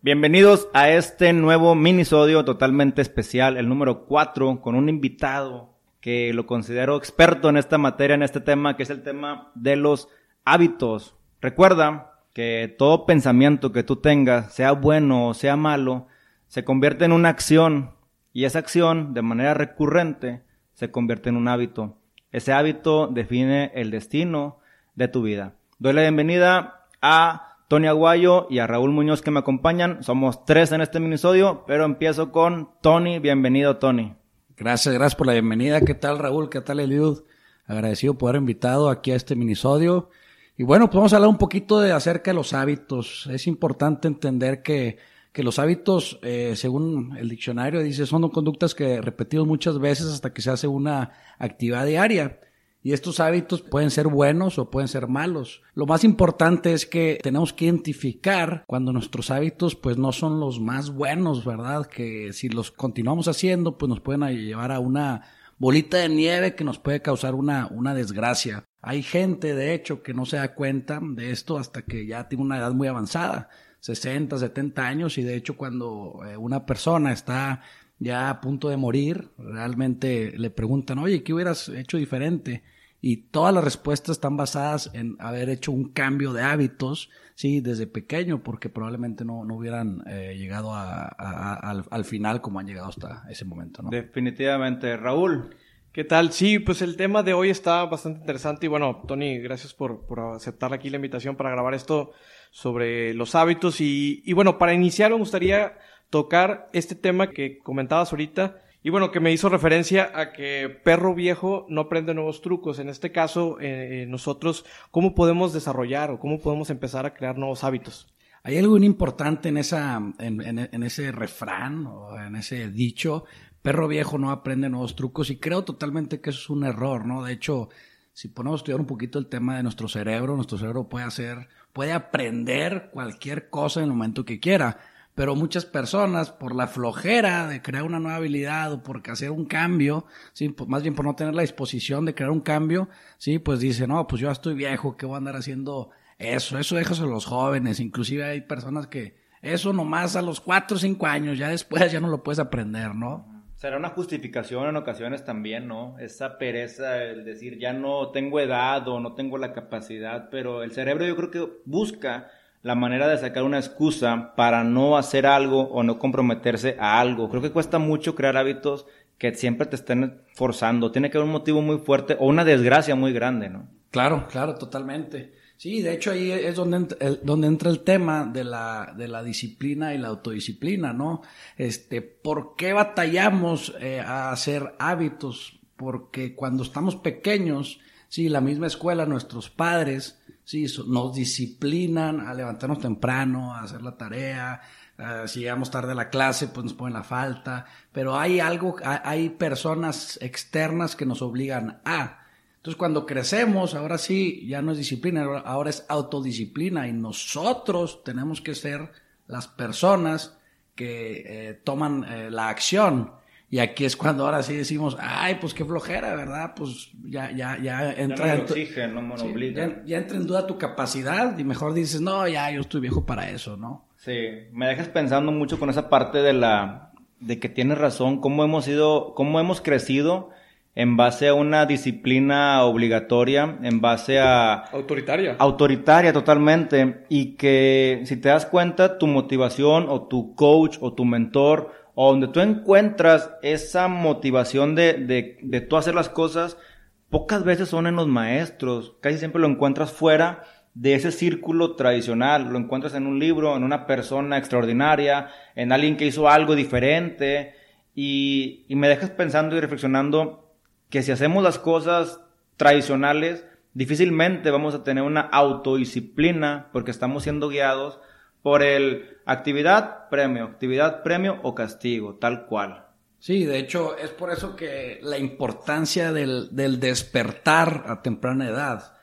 Bienvenidos a este nuevo minisodio totalmente especial, el número 4, con un invitado que lo considero experto en esta materia, en este tema, que es el tema de los hábitos. Recuerda que todo pensamiento que tú tengas, sea bueno o sea malo, se convierte en una acción y esa acción, de manera recurrente, se convierte en un hábito. Ese hábito define el destino de tu vida. Doy la bienvenida a Tony Aguayo y a Raúl Muñoz que me acompañan. Somos tres en este minisodio, pero empiezo con Tony. Bienvenido, Tony. Gracias, gracias por la bienvenida. ¿Qué tal, Raúl? ¿Qué tal, Eliud? Agradecido por haber invitado aquí a este minisodio. Y bueno, pues vamos a hablar un poquito de acerca de los hábitos. Es importante entender que, que los hábitos, eh, según el diccionario, dice, son conductas que repetimos muchas veces hasta que se hace una actividad diaria. Y estos hábitos pueden ser buenos o pueden ser malos. Lo más importante es que tenemos que identificar cuando nuestros hábitos pues no son los más buenos, ¿verdad? Que si los continuamos haciendo pues nos pueden llevar a una bolita de nieve que nos puede causar una, una desgracia. Hay gente, de hecho, que no se da cuenta de esto hasta que ya tiene una edad muy avanzada, 60, 70 años, y de hecho cuando eh, una persona está ya a punto de morir, realmente le preguntan, oye, ¿qué hubieras hecho diferente? Y todas las respuestas están basadas en haber hecho un cambio de hábitos, sí, desde pequeño, porque probablemente no, no hubieran eh, llegado a, al, final como han llegado hasta ese momento, ¿no? Definitivamente. Raúl. ¿Qué tal? Sí, pues el tema de hoy está bastante interesante y bueno, Tony, gracias por, por aceptar aquí la invitación para grabar esto sobre los hábitos y, y bueno, para iniciar me gustaría tocar este tema que comentabas ahorita, y bueno, que me hizo referencia a que perro viejo no aprende nuevos trucos. En este caso, eh, nosotros, ¿cómo podemos desarrollar o cómo podemos empezar a crear nuevos hábitos? Hay algo importante en, esa, en, ese refrán o en ese dicho, perro viejo no aprende nuevos trucos y creo totalmente que eso es un error, ¿no? De hecho, si ponemos a estudiar un poquito el tema de nuestro cerebro, nuestro cerebro puede hacer, puede aprender cualquier cosa en el momento que quiera pero muchas personas por la flojera de crear una nueva habilidad o por hacer un cambio, sí, pues más bien por no tener la disposición de crear un cambio, sí, pues dicen, no, pues yo ya estoy viejo, ¿qué voy a andar haciendo eso? Eso déjase a los jóvenes, inclusive hay personas que eso nomás a los cuatro o cinco años, ya después ya no lo puedes aprender, ¿no? Será una justificación en ocasiones también, ¿no? Esa pereza, el decir ya no tengo edad o no tengo la capacidad, pero el cerebro yo creo que busca la manera de sacar una excusa para no hacer algo o no comprometerse a algo. Creo que cuesta mucho crear hábitos que siempre te estén forzando. Tiene que haber un motivo muy fuerte o una desgracia muy grande, ¿no? Claro, claro, totalmente. Sí, de hecho ahí es donde, donde entra el tema de la, de la disciplina y la autodisciplina, ¿no? Este, ¿por qué batallamos eh, a hacer hábitos? Porque cuando estamos pequeños, sí, la misma escuela, nuestros padres, sí, nos disciplinan a levantarnos temprano, a hacer la tarea, si llegamos tarde a la clase, pues nos ponen la falta, pero hay algo, hay personas externas que nos obligan a. Entonces cuando crecemos, ahora sí, ya no es disciplina, ahora es autodisciplina y nosotros tenemos que ser las personas que eh, toman eh, la acción y aquí es cuando ahora sí decimos, ay, pues qué flojera, ¿verdad? Pues ya, ya, ya entra. en ya, ya, entra en duda tu capacidad y mejor dices, no, ya, yo estoy viejo para eso, ¿no? Sí, me dejas pensando mucho con esa parte de la, de que tienes razón, cómo hemos ido, cómo hemos crecido en base a una disciplina obligatoria, en base a... Autoritaria. Autoritaria totalmente. Y que si te das cuenta, tu motivación o tu coach o tu mentor o donde tú encuentras esa motivación de, de, de tú hacer las cosas, pocas veces son en los maestros, casi siempre lo encuentras fuera de ese círculo tradicional, lo encuentras en un libro, en una persona extraordinaria, en alguien que hizo algo diferente, y, y me dejas pensando y reflexionando que si hacemos las cosas tradicionales, difícilmente vamos a tener una autodisciplina porque estamos siendo guiados por el actividad, premio, actividad, premio o castigo, tal cual. Sí, de hecho es por eso que la importancia del, del despertar a temprana edad.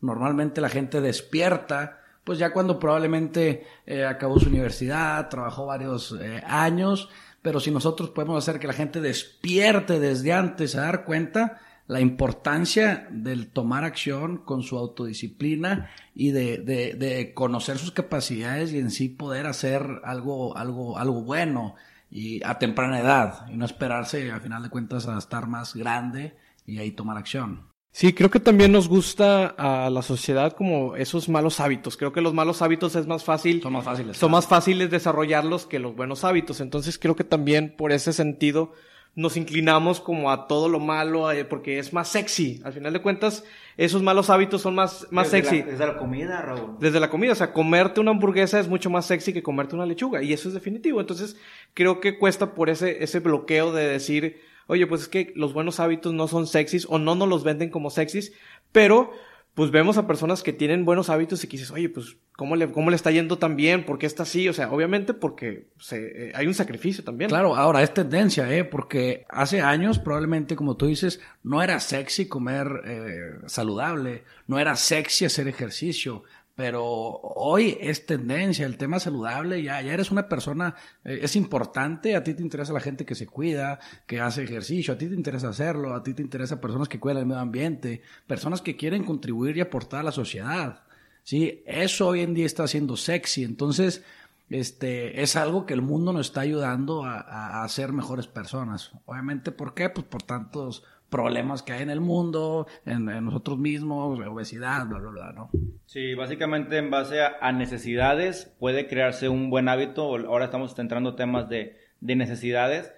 Normalmente la gente despierta, pues ya cuando probablemente eh, acabó su universidad, trabajó varios eh, años, pero si nosotros podemos hacer que la gente despierte desde antes a dar cuenta, la importancia del tomar acción con su autodisciplina y de, de, de, conocer sus capacidades y en sí poder hacer algo, algo, algo bueno y a temprana edad y no esperarse a final de cuentas a estar más grande y ahí tomar acción. Sí, creo que también nos gusta a la sociedad como esos malos hábitos. Creo que los malos hábitos es más fácil. Son más fáciles. Son más fáciles desarrollarlos que los buenos hábitos. Entonces creo que también por ese sentido nos inclinamos como a todo lo malo eh, porque es más sexy. Al final de cuentas, esos malos hábitos son más, más sexy. desde la comida, Raúl. Desde la comida. O sea, comerte una hamburguesa es mucho más sexy que comerte una lechuga. Y eso es definitivo. Entonces, creo que cuesta por ese, ese bloqueo de decir, oye, pues es que los buenos hábitos no son sexys o no nos los venden como sexys, pero pues vemos a personas que tienen buenos hábitos y que dices, oye, pues, ¿cómo le, cómo le está yendo tan bien? ¿Por qué está así? O sea, obviamente porque se, eh, hay un sacrificio también. Claro, ahora es tendencia, ¿eh? Porque hace años, probablemente, como tú dices, no era sexy comer eh, saludable, no era sexy hacer ejercicio. Pero hoy es tendencia, el tema saludable, ya, ya eres una persona, eh, es importante, a ti te interesa la gente que se cuida, que hace ejercicio, a ti te interesa hacerlo, a ti te interesa personas que cuidan el medio ambiente, personas que quieren contribuir y aportar a la sociedad. Sí, eso hoy en día está siendo sexy, entonces, este, es algo que el mundo nos está ayudando a, a, a ser mejores personas. Obviamente, ¿por qué? Pues por tantos problemas que hay en el mundo, en, nosotros mismos, obesidad, bla, bla, bla, ¿no? Sí, básicamente en base a, necesidades puede crearse un buen hábito. Ahora estamos centrando temas de, de necesidades.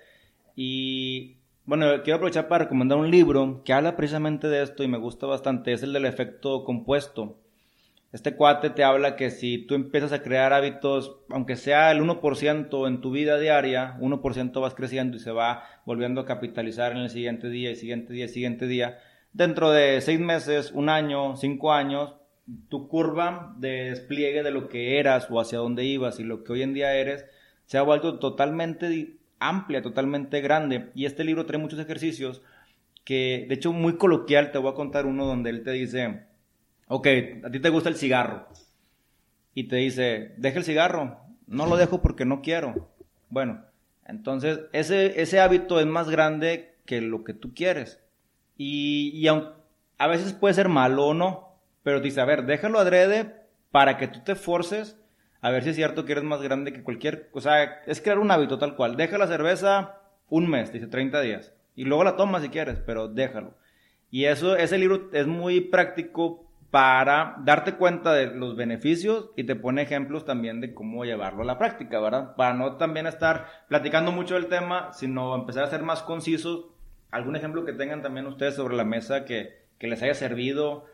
Y bueno, quiero aprovechar para recomendar un libro que habla precisamente de esto y me gusta bastante. Es el del efecto compuesto. Este cuate te habla que si tú empiezas a crear hábitos, aunque sea el 1% en tu vida diaria, 1% vas creciendo y se va volviendo a capitalizar en el siguiente día, y siguiente día, y siguiente día. Dentro de seis meses, un año, cinco años, tu curva de despliegue de lo que eras o hacia dónde ibas y lo que hoy en día eres se ha vuelto totalmente amplia, totalmente grande. Y este libro trae muchos ejercicios que, de hecho, muy coloquial, te voy a contar uno donde él te dice, ok, a ti te gusta el cigarro. Y te dice, deja el cigarro. No lo dejo porque no quiero. Bueno, entonces ese, ese hábito es más grande que lo que tú quieres. Y, y a veces puede ser malo o no, pero dice, a ver, déjalo adrede para que tú te forces a ver si es cierto que eres más grande que cualquier, o sea, es crear un hábito tal cual. Deja la cerveza un mes, dice 30 días, y luego la tomas si quieres, pero déjalo. Y eso, ese libro es muy práctico para darte cuenta de los beneficios y te pone ejemplos también de cómo llevarlo a la práctica, ¿verdad? Para no también estar platicando mucho del tema, sino empezar a ser más concisos. ¿Algún ejemplo que tengan también ustedes sobre la mesa que, que les haya servido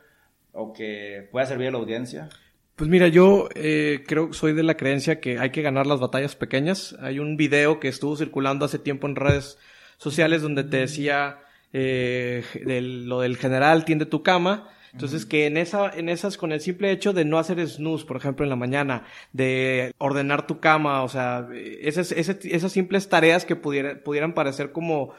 o que pueda servir a la audiencia? Pues mira, yo eh, creo soy de la creencia que hay que ganar las batallas pequeñas. Hay un video que estuvo circulando hace tiempo en redes sociales donde te decía eh, lo del general tiende tu cama entonces, que en esa, en esas, con el simple hecho de no hacer snooze, por ejemplo, en la mañana, de ordenar tu cama, o sea, esas, esas, esas simples tareas que pudieran parecer como,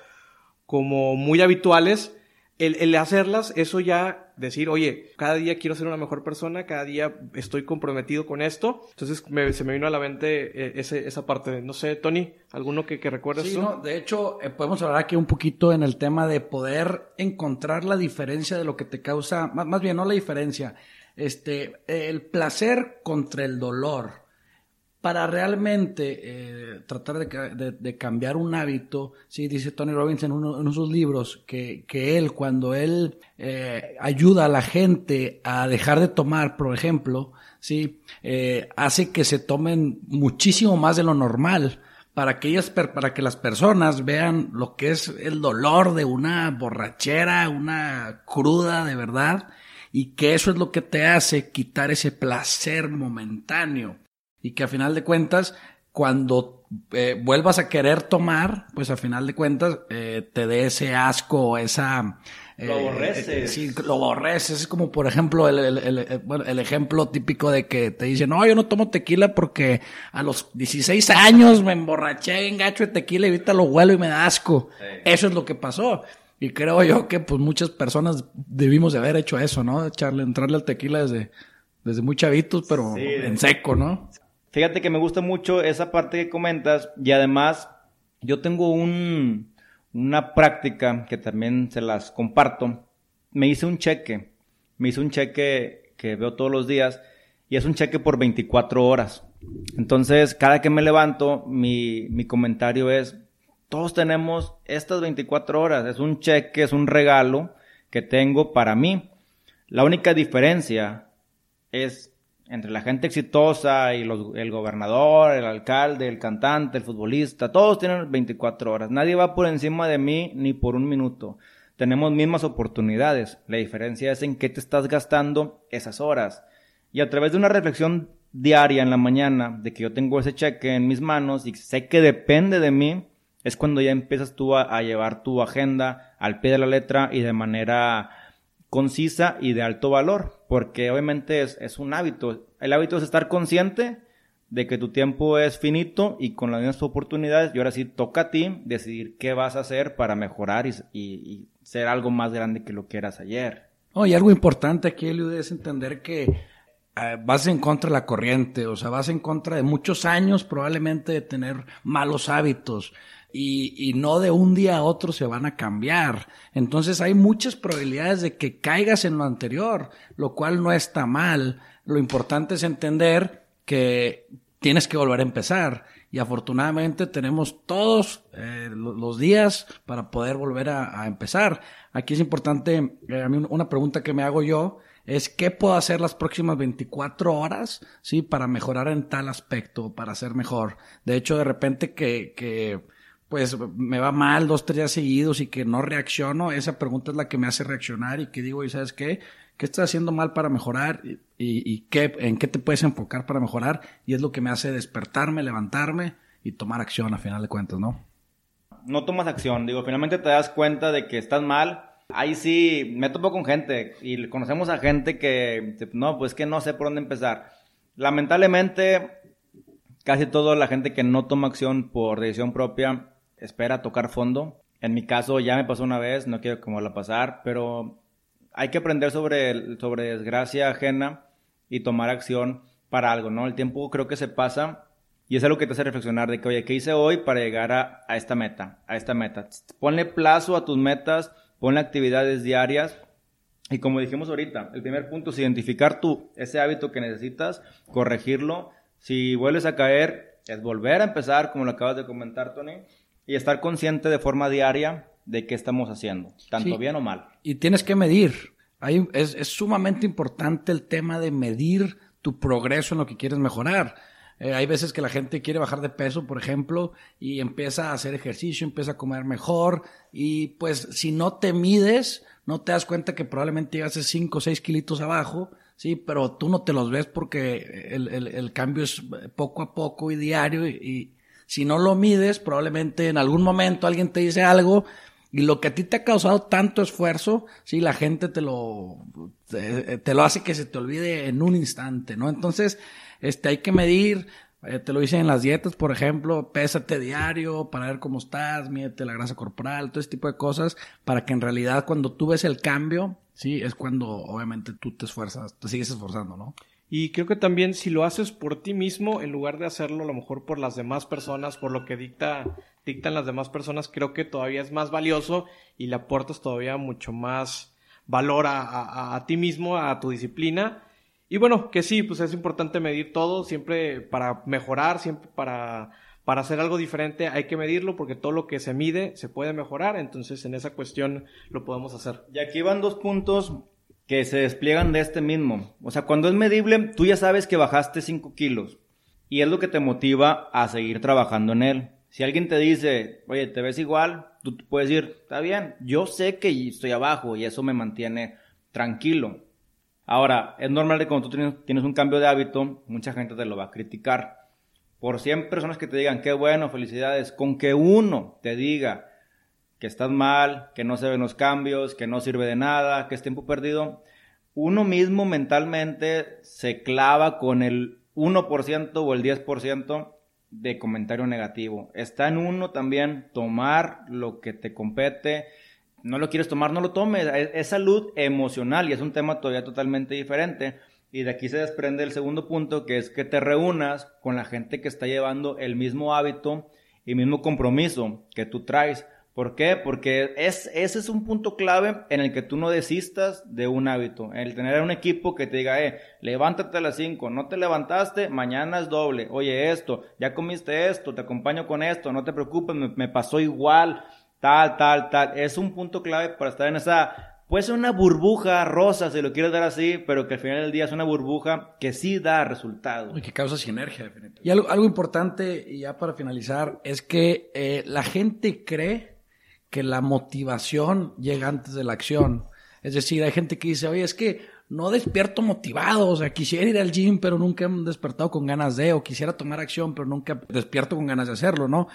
como muy habituales, el, el, hacerlas, eso ya decir, oye, cada día quiero ser una mejor persona, cada día estoy comprometido con esto. Entonces se me vino a la mente eh, ese, esa parte. No sé, Tony, ¿alguno que, que recuerdes sí, No, de hecho, eh, podemos hablar aquí un poquito en el tema de poder encontrar la diferencia de lo que te causa, más, más bien no la diferencia, este, el placer contra el dolor para realmente eh, tratar de, cambiar un hábito, sí, dice Tony Robbins en uno, de sus libros, que, que, él, cuando él eh, ayuda a la gente a dejar de tomar, por ejemplo, sí, eh, hace que se tomen muchísimo más de lo normal para que ellas, para que las personas vean lo que es el dolor de una borrachera, una cruda de verdad, y que eso es lo que te hace quitar ese placer momentáneo y que a final de cuentas, cuando eh, vuelvas a querer tomar, pues a final de cuentas eh, te dé ese asco, esa... Eh, lo aborreces. sí, lo aborreces. Es como, por ejemplo, el, el, el, bueno, el, ejemplo típico de que te dicen, no, yo no tomo tequila porque a los 16 años me emborraché en gacho de tequila y ahorita lo huelo y me da asco. Eso es lo que pasó. Y creo yo que pues muchas personas debimos de haber hecho eso, ¿no? Echarle, entrarle al tequila desde, desde muy chavitos, pero en seco, ¿no? Fíjate que me gusta mucho esa parte que comentas y además yo tengo un, una práctica que también se las comparto. Me hice un cheque, me hice un cheque que veo todos los días y es un cheque por 24 horas. Entonces, cada que me levanto, mi, mi comentario es, todos tenemos estas 24 horas, es un cheque, es un regalo que tengo para mí. La única diferencia es entre la gente exitosa y los, el gobernador, el alcalde, el cantante, el futbolista, todos tienen 24 horas. Nadie va por encima de mí ni por un minuto. Tenemos mismas oportunidades. La diferencia es en qué te estás gastando esas horas. Y a través de una reflexión diaria en la mañana de que yo tengo ese cheque en mis manos y sé que depende de mí, es cuando ya empiezas tú a, a llevar tu agenda al pie de la letra y de manera concisa y de alto valor, porque obviamente es, es, un hábito. El hábito es estar consciente de que tu tiempo es finito y con las mismas oportunidades, y ahora sí toca a ti decidir qué vas a hacer para mejorar y, y, y ser algo más grande que lo que eras ayer. Oh, y algo importante aquí, Eliud, es entender que eh, vas en contra de la corriente, o sea, vas en contra de muchos años probablemente de tener malos hábitos y, y, no de un día a otro se van a cambiar. Entonces hay muchas probabilidades de que caigas en lo anterior, lo cual no está mal. Lo importante es entender que tienes que volver a empezar. Y afortunadamente tenemos todos eh, los días para poder volver a, empezar. Aquí es importante, eh, una pregunta que me hago yo es qué puedo hacer las próximas 24 horas, sí, para mejorar en tal aspecto, para ser mejor. De hecho, de repente que, que pues me va mal dos, tres días seguidos y que no reacciono, esa pregunta es la que me hace reaccionar y que digo, ¿y sabes qué? ¿Qué estás haciendo mal para mejorar? ¿Y, qué, en qué te puedes enfocar para mejorar? Y es lo que me hace despertarme, levantarme y tomar acción a final de cuentas, ¿no? No tomas acción, digo, finalmente te das cuenta de que estás mal. Ahí sí, me topo con gente y conocemos a gente que, no, pues que no sé por dónde empezar. Lamentablemente, casi toda la gente que no toma acción por decisión propia espera tocar fondo. En mi caso ya me pasó una vez, no quiero como la pasar, pero hay que aprender sobre, sobre desgracia ajena y tomar acción para algo, ¿no? El tiempo creo que se pasa y es algo que te hace reflexionar de que, oye, ¿qué hice hoy para llegar a, a esta meta? A esta meta. Ponle plazo a tus metas, ponle actividades diarias y como dijimos ahorita, el primer punto es identificar tú ese hábito que necesitas, corregirlo. Si vuelves a caer, es volver a empezar, como lo acabas de comentar, Tony y estar consciente de forma diaria de qué estamos haciendo, tanto sí. bien o mal. Y tienes que medir. Es, es, sumamente importante el tema de medir tu progreso en lo que quieres mejorar. Eh, hay veces que la gente quiere bajar de peso, por ejemplo, y empieza a hacer ejercicio, empieza a comer mejor, y pues si no te mides, no te das cuenta que probablemente llegas a 5 o 6 kilitos abajo, sí, pero tú no te los ves porque el, el, el cambio es poco a poco y diario, y, si no lo mides, probablemente en algún momento alguien te dice algo y lo que a ti te ha causado tanto esfuerzo, sí, la gente te lo, te, lo hace que se te olvide en un instante, ¿no? Entonces, este, hay que medir, eh, te lo dicen en las dietas, por ejemplo, pésate diario para ver cómo estás, mídete la grasa corporal, todo ese tipo de cosas, para que en realidad cuando tú ves el cambio, sí, es cuando obviamente tú te esfuerzas, te sigues esforzando, ¿no? Y creo que también si lo haces por ti mismo, en lugar de hacerlo a lo mejor por las demás personas, por lo que dicta, dictan las demás personas, creo que todavía es más valioso y le aportas todavía mucho más valor a, a, a ti mismo, a tu disciplina. Y bueno, que sí, pues es importante medir todo, siempre para mejorar, siempre para, para hacer algo diferente hay que medirlo porque todo lo que se mide se puede mejorar, entonces en esa cuestión lo podemos hacer. Y aquí van dos puntos que se despliegan de este mismo. O sea, cuando es medible, tú ya sabes que bajaste 5 kilos y es lo que te motiva a seguir trabajando en él. Si alguien te dice, oye, te ves igual, tú puedes decir, está bien, yo sé que estoy abajo y eso me mantiene tranquilo. Ahora, es normal que cuando tú tienes, un cambio de hábito, mucha gente te lo va a criticar. Por 100 personas que te digan, qué bueno, felicidades, con que uno te diga, que estás mal, que no se ven los cambios, que no sirve de nada, que es tiempo perdido, uno mismo mentalmente se clava con el 1% o el 10% de comentario negativo. Está en uno también tomar lo que te compete. No lo quieres tomar, no lo tomes. Es, salud emocional y es un tema todavía totalmente diferente. Y de aquí se desprende el segundo punto, que es que te reúnas con la gente que está llevando el mismo hábito y mismo compromiso que tú traes ¿Por qué? Porque es, ese es un punto clave en el que tú no desistas de un hábito. El tener un equipo que te diga, eh, levántate a las 5, no te levantaste, mañana es doble. Oye, esto, ya comiste esto, te acompaño con esto, no te preocupes, me, me pasó igual, tal, tal, tal. Es un punto clave para estar en esa Puede ser una burbuja rosa, si lo quieres dar así, pero que al final del día es una burbuja que sí da resultado. Y que causa sinergia, definitivamente. Y algo, algo importante, y ya para finalizar, es que eh, la gente cree que la motivación llega antes de la acción. Es decir, hay gente que dice, oye, es que no despierto motivado, o sea, quisiera ir al gym, pero nunca he despertado con ganas de, o quisiera tomar acción, pero nunca despierto con ganas de hacerlo, ¿no?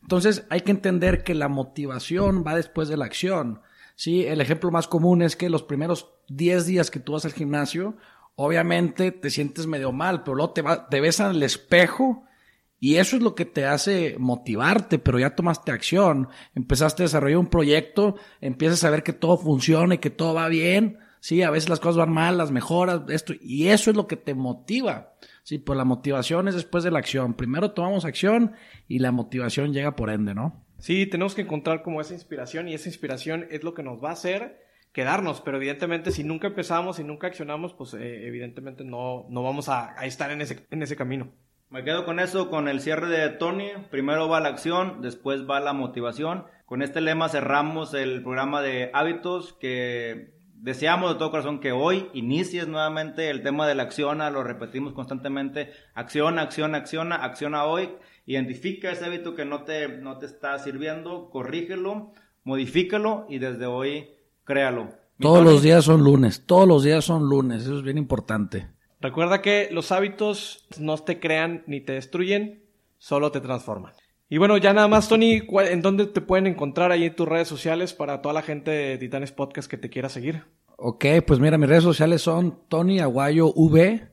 Entonces hay que entender que la motivación va después de la acción. Sí, el ejemplo más común es que los primeros 10 días que tú vas al gimnasio, obviamente te sientes medio mal, pero luego te, te ves al espejo y eso es lo que te hace motivarte, pero ya tomaste acción, empezaste a desarrollar un proyecto, empiezas a ver que todo funciona y que todo va bien. Sí, a veces las cosas van mal, las mejoras, esto, y eso es lo que te motiva. Sí, pues la motivación es después de la acción. Primero tomamos acción y la motivación llega por ende, ¿no? Sí, tenemos que encontrar como esa inspiración y esa inspiración es lo que nos va a hacer quedarnos, pero evidentemente si nunca empezamos y nunca accionamos, pues eh, evidentemente no, no vamos a, estar en ese, en ese camino. Me quedo con eso, con el cierre de Tony. Primero va la acción, después va la motivación. Con este lema cerramos el programa de hábitos que deseamos de todo corazón que hoy inicies nuevamente el tema de la acción, lo repetimos constantemente, acción, acción, acciona, acciona hoy Identifica ese hábito que no te, no te está sirviendo, corrígelo, modifícalo y desde hoy créalo. Todos los días son lunes, todos los días son lunes, eso es bien importante. Recuerda que los hábitos no te crean ni te destruyen, solo te transforman. Y bueno, ya nada más, Tony, ¿en dónde te pueden encontrar ahí en tus redes sociales para toda la gente de Titanes Podcast que te quiera seguir? Ok, pues mira, mis redes sociales son Tony Aguayo V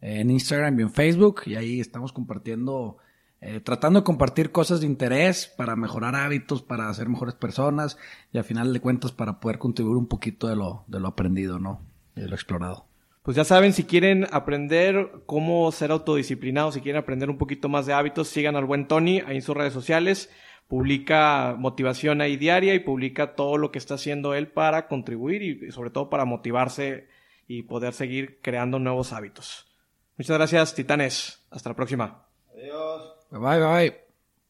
en Instagram y en Facebook y ahí estamos compartiendo eh, tratando de compartir cosas de interés para mejorar hábitos, para ser mejores personas y al final de cuentas para poder contribuir un poquito de lo, de lo aprendido, ¿no? De lo explorado. Pues ya saben, si quieren aprender cómo ser autodisciplinados, si quieren aprender un poquito más de hábitos, sigan al buen Tony ahí en sus redes sociales. Publica motivación ahí diaria y publica todo lo que está haciendo él para contribuir y sobre todo para motivarse y poder seguir creando nuevos hábitos. Muchas gracias, titanes. Hasta la próxima. Adiós. Bye bye.